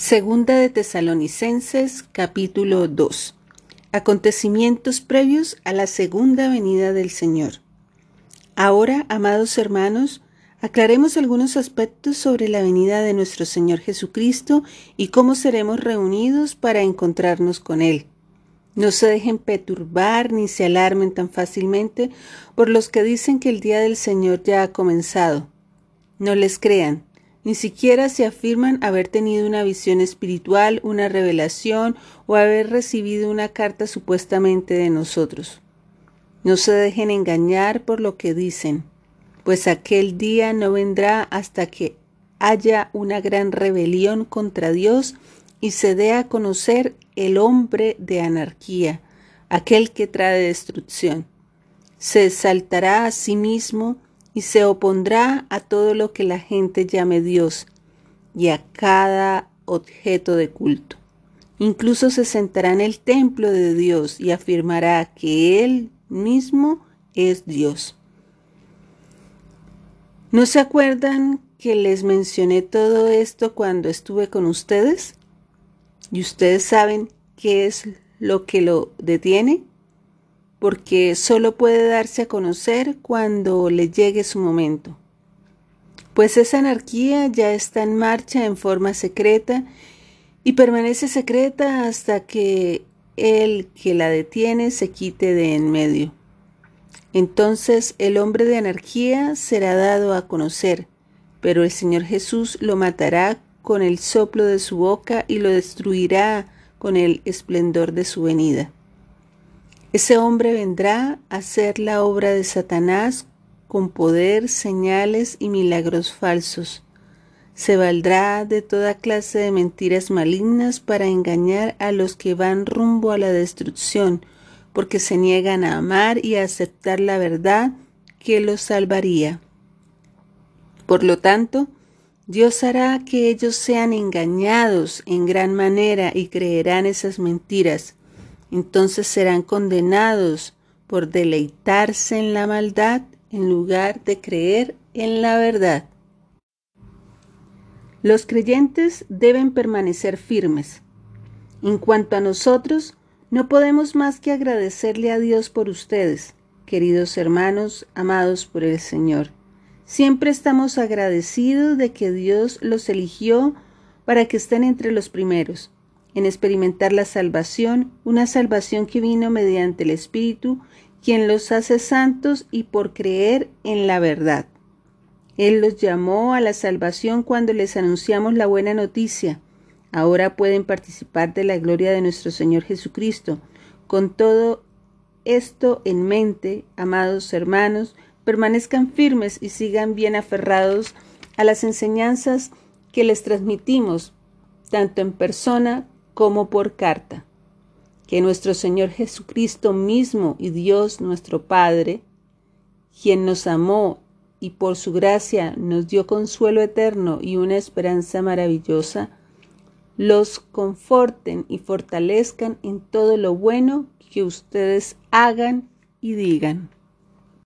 Segunda de Tesalonicenses capítulo 2 Acontecimientos previos a la segunda venida del Señor. Ahora, amados hermanos, aclaremos algunos aspectos sobre la venida de nuestro Señor Jesucristo y cómo seremos reunidos para encontrarnos con Él. No se dejen perturbar ni se alarmen tan fácilmente por los que dicen que el día del Señor ya ha comenzado. No les crean ni siquiera se afirman haber tenido una visión espiritual, una revelación o haber recibido una carta supuestamente de nosotros. No se dejen engañar por lo que dicen, pues aquel día no vendrá hasta que haya una gran rebelión contra Dios y se dé a conocer el hombre de anarquía, aquel que trae destrucción. Se exaltará a sí mismo y se opondrá a todo lo que la gente llame Dios y a cada objeto de culto. Incluso se sentará en el templo de Dios y afirmará que Él mismo es Dios. ¿No se acuerdan que les mencioné todo esto cuando estuve con ustedes? ¿Y ustedes saben qué es lo que lo detiene? Porque solo puede darse a conocer cuando le llegue su momento. Pues esa anarquía ya está en marcha en forma secreta y permanece secreta hasta que el que la detiene se quite de en medio. Entonces el hombre de anarquía será dado a conocer, pero el Señor Jesús lo matará con el soplo de su boca y lo destruirá con el esplendor de su venida. Ese hombre vendrá a hacer la obra de Satanás con poder, señales y milagros falsos. Se valdrá de toda clase de mentiras malignas para engañar a los que van rumbo a la destrucción, porque se niegan a amar y a aceptar la verdad que los salvaría. Por lo tanto, Dios hará que ellos sean engañados en gran manera y creerán esas mentiras entonces serán condenados por deleitarse en la maldad en lugar de creer en la verdad. Los creyentes deben permanecer firmes. En cuanto a nosotros, no podemos más que agradecerle a Dios por ustedes, queridos hermanos, amados por el Señor. Siempre estamos agradecidos de que Dios los eligió para que estén entre los primeros en experimentar la salvación, una salvación que vino mediante el Espíritu, quien los hace santos y por creer en la verdad. Él los llamó a la salvación cuando les anunciamos la buena noticia. Ahora pueden participar de la gloria de nuestro Señor Jesucristo. Con todo esto en mente, amados hermanos, permanezcan firmes y sigan bien aferrados a las enseñanzas que les transmitimos, tanto en persona como por carta. Que nuestro Señor Jesucristo mismo y Dios nuestro Padre, quien nos amó y por su gracia nos dio consuelo eterno y una esperanza maravillosa, los conforten y fortalezcan en todo lo bueno que ustedes hagan y digan.